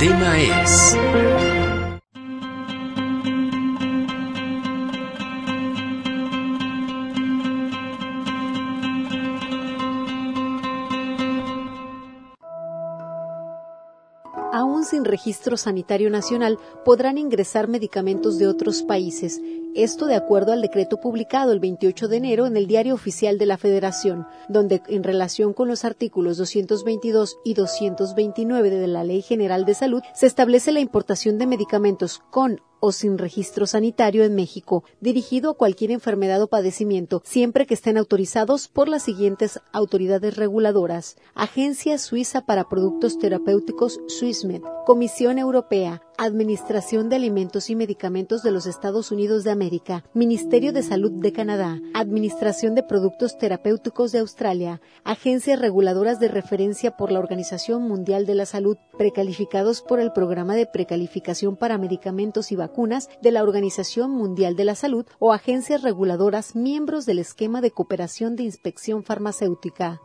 tema es... aún sin registro sanitario nacional, podrán ingresar medicamentos de otros países. Esto de acuerdo al decreto publicado el 28 de enero en el Diario Oficial de la Federación, donde en relación con los artículos 222 y 229 de la Ley General de Salud se establece la importación de medicamentos con o sin registro sanitario en México, dirigido a cualquier enfermedad o padecimiento, siempre que estén autorizados por las siguientes autoridades reguladoras: Agencia Suiza para Productos Terapéuticos SwissMed, Comisión Europea, Administración de Alimentos y Medicamentos de los Estados Unidos de América, Ministerio de Salud de Canadá, Administración de Productos Terapéuticos de Australia, agencias reguladoras de referencia por la Organización Mundial de la Salud, precalificados por el Programa de Precalificación para Medicamentos y Vacunas de la Organización Mundial de la Salud o agencias reguladoras miembros del esquema de cooperación de inspección farmacéutica.